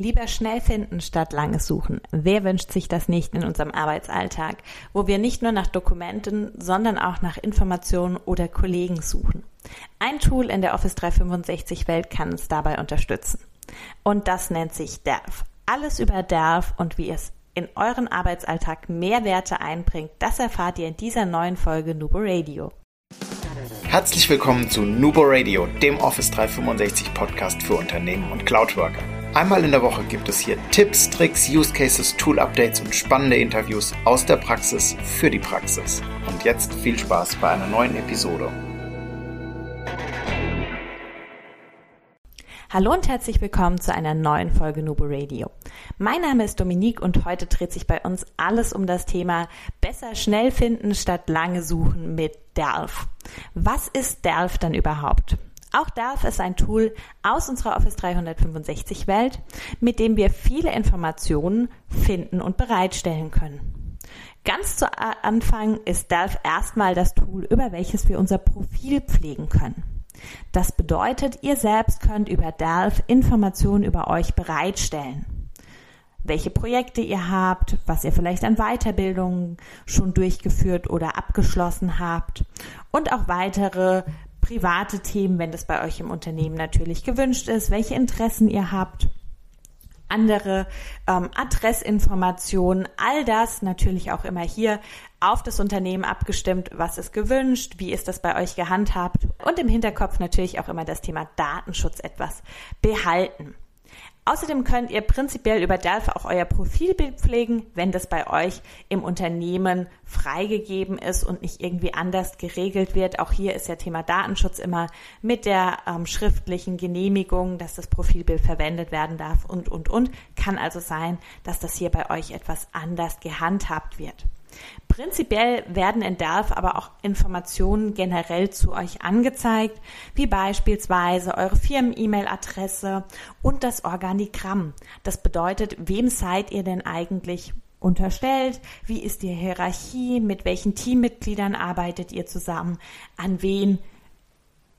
Lieber schnell finden statt lange suchen. Wer wünscht sich das nicht in unserem Arbeitsalltag, wo wir nicht nur nach Dokumenten, sondern auch nach Informationen oder Kollegen suchen? Ein Tool in der Office 365 Welt kann uns dabei unterstützen. Und das nennt sich Delf. Alles über Delf und wie es in euren Arbeitsalltag mehr Werte einbringt, das erfahrt ihr in dieser neuen Folge Nubo Radio. Herzlich willkommen zu Nubo Radio, dem Office 365 Podcast für Unternehmen und Cloudworker. Einmal in der Woche gibt es hier Tipps, Tricks, Use Cases, Tool Updates und spannende Interviews aus der Praxis für die Praxis. Und jetzt viel Spaß bei einer neuen Episode. Hallo und herzlich willkommen zu einer neuen Folge Nubo Radio. Mein Name ist Dominique und heute dreht sich bei uns alles um das Thema besser schnell finden statt lange suchen mit Delf. Was ist Delf dann überhaupt? Auch Delph ist ein Tool aus unserer Office 365 Welt, mit dem wir viele Informationen finden und bereitstellen können. Ganz zu Anfang ist Delph erstmal das Tool, über welches wir unser Profil pflegen können. Das bedeutet, ihr selbst könnt über Delph Informationen über euch bereitstellen. Welche Projekte ihr habt, was ihr vielleicht an Weiterbildungen schon durchgeführt oder abgeschlossen habt und auch weitere private Themen, wenn das bei euch im Unternehmen natürlich gewünscht ist, welche Interessen ihr habt, andere ähm, Adressinformationen, all das natürlich auch immer hier auf das Unternehmen abgestimmt, was ist gewünscht, wie ist das bei euch gehandhabt und im Hinterkopf natürlich auch immer das Thema Datenschutz etwas behalten. Außerdem könnt ihr prinzipiell über Delph auch euer Profilbild pflegen, wenn das bei euch im Unternehmen freigegeben ist und nicht irgendwie anders geregelt wird. Auch hier ist ja Thema Datenschutz immer mit der ähm, schriftlichen Genehmigung, dass das Profilbild verwendet werden darf und, und, und. Kann also sein, dass das hier bei euch etwas anders gehandhabt wird. Prinzipiell werden in Delph aber auch Informationen generell zu euch angezeigt, wie beispielsweise eure Firmen-E-Mail-Adresse und das Organigramm. Das bedeutet, wem seid ihr denn eigentlich unterstellt? Wie ist die Hierarchie? Mit welchen Teammitgliedern arbeitet ihr zusammen? An wen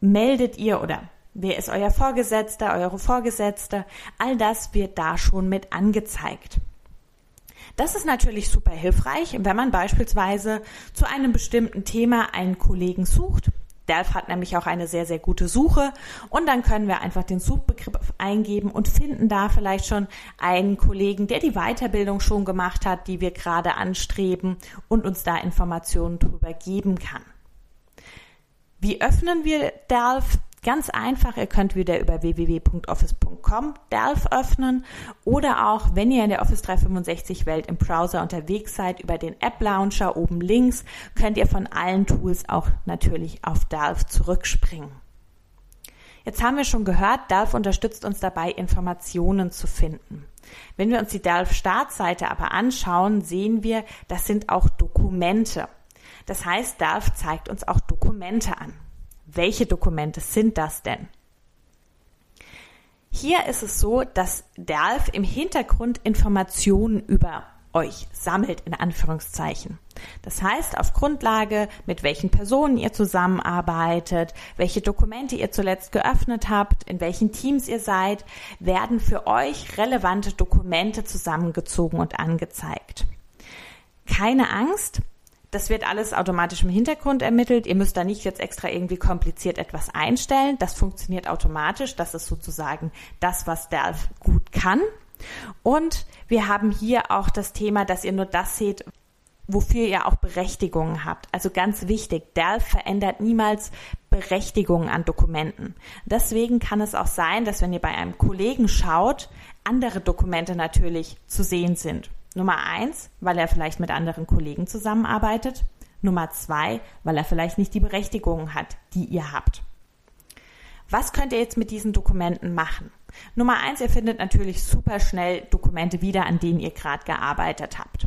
meldet ihr oder wer ist euer Vorgesetzter, eure Vorgesetzte? All das wird da schon mit angezeigt. Das ist natürlich super hilfreich, wenn man beispielsweise zu einem bestimmten Thema einen Kollegen sucht. Delph hat nämlich auch eine sehr, sehr gute Suche und dann können wir einfach den Suchbegriff eingeben und finden da vielleicht schon einen Kollegen, der die Weiterbildung schon gemacht hat, die wir gerade anstreben und uns da Informationen drüber geben kann. Wie öffnen wir Delph? Ganz einfach, ihr könnt wieder über www.office.com Delph öffnen oder auch, wenn ihr in der Office 365 Welt im Browser unterwegs seid, über den App Launcher oben links, könnt ihr von allen Tools auch natürlich auf Delph zurückspringen. Jetzt haben wir schon gehört, Delph unterstützt uns dabei, Informationen zu finden. Wenn wir uns die Delph Startseite aber anschauen, sehen wir, das sind auch Dokumente. Das heißt, Delph zeigt uns auch Dokumente an. Welche Dokumente sind das denn? Hier ist es so, dass DALF im Hintergrund Informationen über euch sammelt, in Anführungszeichen. Das heißt, auf Grundlage, mit welchen Personen ihr zusammenarbeitet, welche Dokumente ihr zuletzt geöffnet habt, in welchen Teams ihr seid, werden für euch relevante Dokumente zusammengezogen und angezeigt. Keine Angst, das wird alles automatisch im Hintergrund ermittelt. Ihr müsst da nicht jetzt extra irgendwie kompliziert etwas einstellen. Das funktioniert automatisch. Das ist sozusagen das, was Delph gut kann. Und wir haben hier auch das Thema, dass ihr nur das seht, wofür ihr auch Berechtigungen habt. Also ganz wichtig, Delph verändert niemals Berechtigungen an Dokumenten. Deswegen kann es auch sein, dass wenn ihr bei einem Kollegen schaut, andere Dokumente natürlich zu sehen sind. Nummer eins, weil er vielleicht mit anderen Kollegen zusammenarbeitet. Nummer zwei, weil er vielleicht nicht die Berechtigungen hat, die ihr habt. Was könnt ihr jetzt mit diesen Dokumenten machen? Nummer eins, ihr findet natürlich super schnell Dokumente wieder, an denen ihr gerade gearbeitet habt.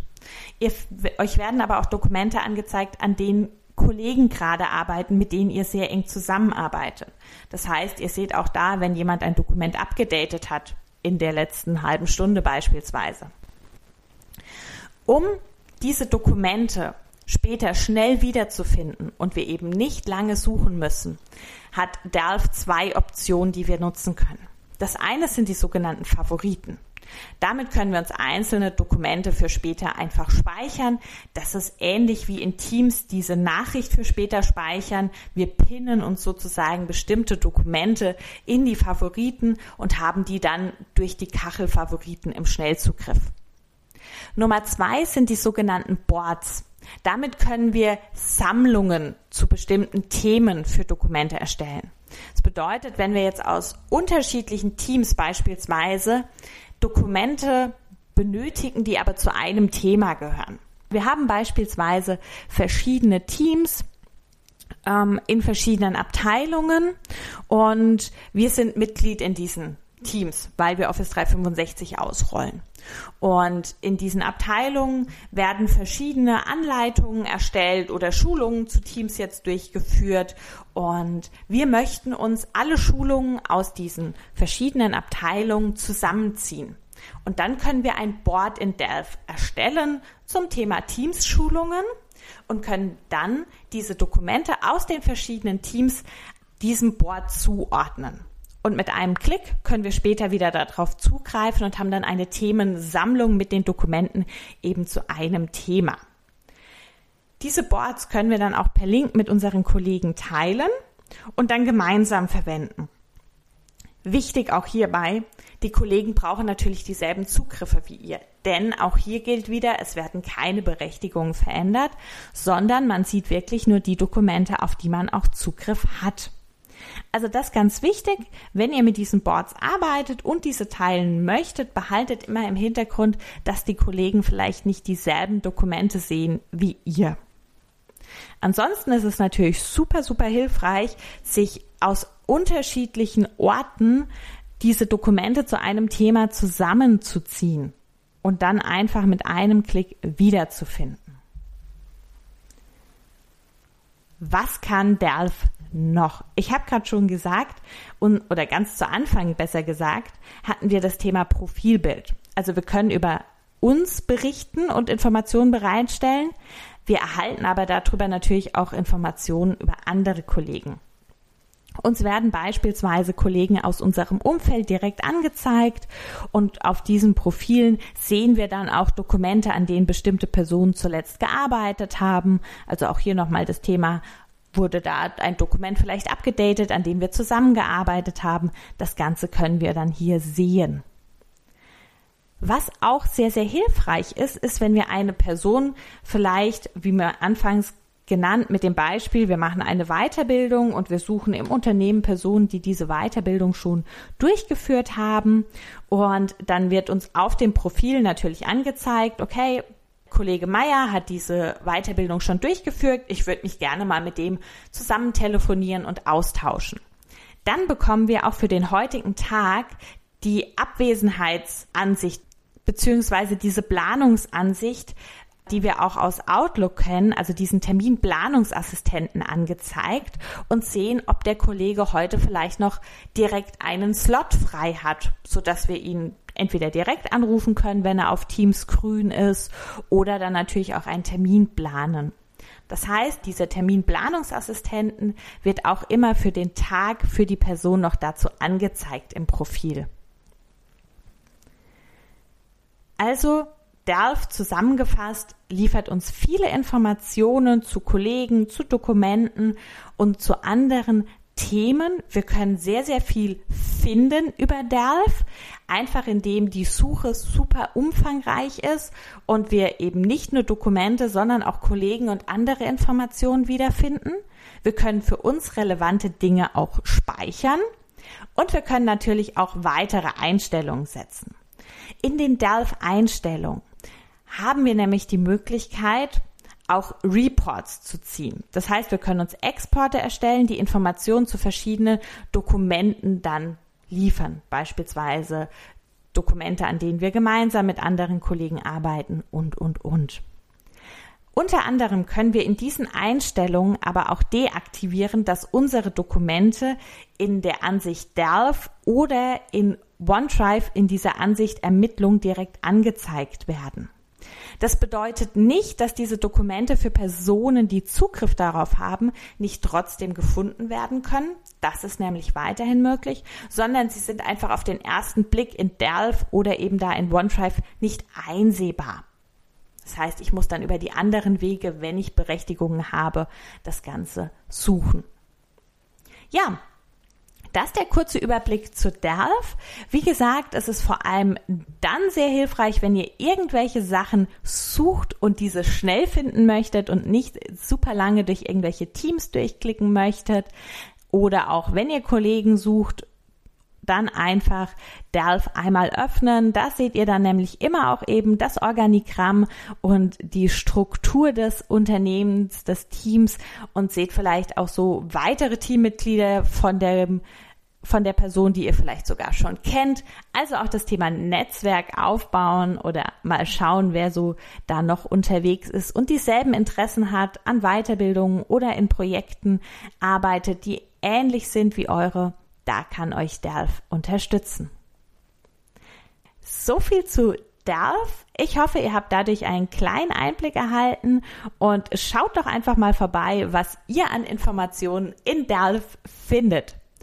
Ihr, euch werden aber auch Dokumente angezeigt, an denen Kollegen gerade arbeiten, mit denen ihr sehr eng zusammenarbeitet. Das heißt, ihr seht auch da, wenn jemand ein Dokument abgedatet hat, in der letzten halben Stunde beispielsweise. Um diese Dokumente später schnell wiederzufinden und wir eben nicht lange suchen müssen, hat Delph zwei Optionen, die wir nutzen können. Das eine sind die sogenannten Favoriten. Damit können wir uns einzelne Dokumente für später einfach speichern. Das ist ähnlich wie in Teams diese Nachricht für später speichern. Wir pinnen uns sozusagen bestimmte Dokumente in die Favoriten und haben die dann durch die Kachelfavoriten im Schnellzugriff. Nummer zwei sind die sogenannten Boards. Damit können wir Sammlungen zu bestimmten Themen für Dokumente erstellen. Das bedeutet, wenn wir jetzt aus unterschiedlichen Teams beispielsweise Dokumente benötigen, die aber zu einem Thema gehören. Wir haben beispielsweise verschiedene Teams ähm, in verschiedenen Abteilungen und wir sind Mitglied in diesen Teams, weil wir Office 365 ausrollen. Und in diesen Abteilungen werden verschiedene Anleitungen erstellt oder Schulungen zu Teams jetzt durchgeführt. Und wir möchten uns alle Schulungen aus diesen verschiedenen Abteilungen zusammenziehen. Und dann können wir ein Board in Delphi erstellen zum Thema Teams-Schulungen und können dann diese Dokumente aus den verschiedenen Teams diesem Board zuordnen. Und mit einem Klick können wir später wieder darauf zugreifen und haben dann eine Themensammlung mit den Dokumenten eben zu einem Thema. Diese Boards können wir dann auch per Link mit unseren Kollegen teilen und dann gemeinsam verwenden. Wichtig auch hierbei, die Kollegen brauchen natürlich dieselben Zugriffe wie ihr. Denn auch hier gilt wieder, es werden keine Berechtigungen verändert, sondern man sieht wirklich nur die Dokumente, auf die man auch Zugriff hat. Also das ganz wichtig, wenn ihr mit diesen Boards arbeitet und diese teilen möchtet, behaltet immer im Hintergrund, dass die Kollegen vielleicht nicht dieselben Dokumente sehen wie ihr. Ansonsten ist es natürlich super, super hilfreich, sich aus unterschiedlichen Orten diese Dokumente zu einem Thema zusammenzuziehen und dann einfach mit einem Klick wiederzufinden. Was kann Delph noch? Ich habe gerade schon gesagt, und, oder ganz zu Anfang besser gesagt, hatten wir das Thema Profilbild. Also wir können über uns berichten und Informationen bereitstellen. Wir erhalten aber darüber natürlich auch Informationen über andere Kollegen. Uns werden beispielsweise Kollegen aus unserem Umfeld direkt angezeigt und auf diesen Profilen sehen wir dann auch Dokumente, an denen bestimmte Personen zuletzt gearbeitet haben. Also auch hier nochmal das Thema wurde da ein Dokument vielleicht abgedatet, an dem wir zusammengearbeitet haben. Das Ganze können wir dann hier sehen. Was auch sehr, sehr hilfreich ist, ist, wenn wir eine Person vielleicht, wie wir anfangs genannt mit dem Beispiel, wir machen eine Weiterbildung und wir suchen im Unternehmen Personen, die diese Weiterbildung schon durchgeführt haben. Und dann wird uns auf dem Profil natürlich angezeigt, okay, Kollege Meier hat diese Weiterbildung schon durchgeführt. Ich würde mich gerne mal mit dem zusammen telefonieren und austauschen. Dann bekommen wir auch für den heutigen Tag die Abwesenheitsansicht beziehungsweise diese Planungsansicht, die wir auch aus Outlook kennen, also diesen Terminplanungsassistenten angezeigt und sehen, ob der Kollege heute vielleicht noch direkt einen Slot frei hat, so dass wir ihn entweder direkt anrufen können, wenn er auf Teams grün ist, oder dann natürlich auch einen Termin planen. Das heißt, dieser Terminplanungsassistenten wird auch immer für den Tag für die Person noch dazu angezeigt im Profil. Also DELF zusammengefasst liefert uns viele Informationen zu Kollegen, zu Dokumenten und zu anderen Themen. Wir können sehr, sehr viel finden über DELF, einfach indem die Suche super umfangreich ist und wir eben nicht nur Dokumente, sondern auch Kollegen und andere Informationen wiederfinden. Wir können für uns relevante Dinge auch speichern und wir können natürlich auch weitere Einstellungen setzen. In den DELF-Einstellungen haben wir nämlich die Möglichkeit, auch Reports zu ziehen. Das heißt, wir können uns Exporte erstellen, die Informationen zu verschiedenen Dokumenten dann liefern. Beispielsweise Dokumente, an denen wir gemeinsam mit anderen Kollegen arbeiten und, und, und. Unter anderem können wir in diesen Einstellungen aber auch deaktivieren, dass unsere Dokumente in der Ansicht DELF oder in OneDrive in dieser Ansicht Ermittlung direkt angezeigt werden. Das bedeutet nicht, dass diese Dokumente für Personen, die Zugriff darauf haben, nicht trotzdem gefunden werden können. Das ist nämlich weiterhin möglich, sondern sie sind einfach auf den ersten Blick in Delph oder eben da in OneDrive nicht einsehbar. Das heißt, ich muss dann über die anderen Wege, wenn ich Berechtigungen habe, das Ganze suchen. Ja, das der kurze Überblick zu Delph. Wie gesagt, es ist vor allem dann sehr hilfreich, wenn ihr irgendwelche Sachen sucht und diese schnell finden möchtet und nicht super lange durch irgendwelche Teams durchklicken möchtet. Oder auch wenn ihr Kollegen sucht dann einfach Delph einmal öffnen. Das seht ihr dann nämlich immer auch eben das Organigramm und die Struktur des Unternehmens, des Teams und seht vielleicht auch so weitere Teammitglieder von dem von der Person, die ihr vielleicht sogar schon kennt. Also auch das Thema Netzwerk aufbauen oder mal schauen, wer so da noch unterwegs ist und dieselben Interessen hat an Weiterbildungen oder in Projekten arbeitet, die ähnlich sind wie eure da kann euch Delph unterstützen. So viel zu Delph. Ich hoffe, ihr habt dadurch einen kleinen Einblick erhalten und schaut doch einfach mal vorbei, was ihr an Informationen in Delph findet.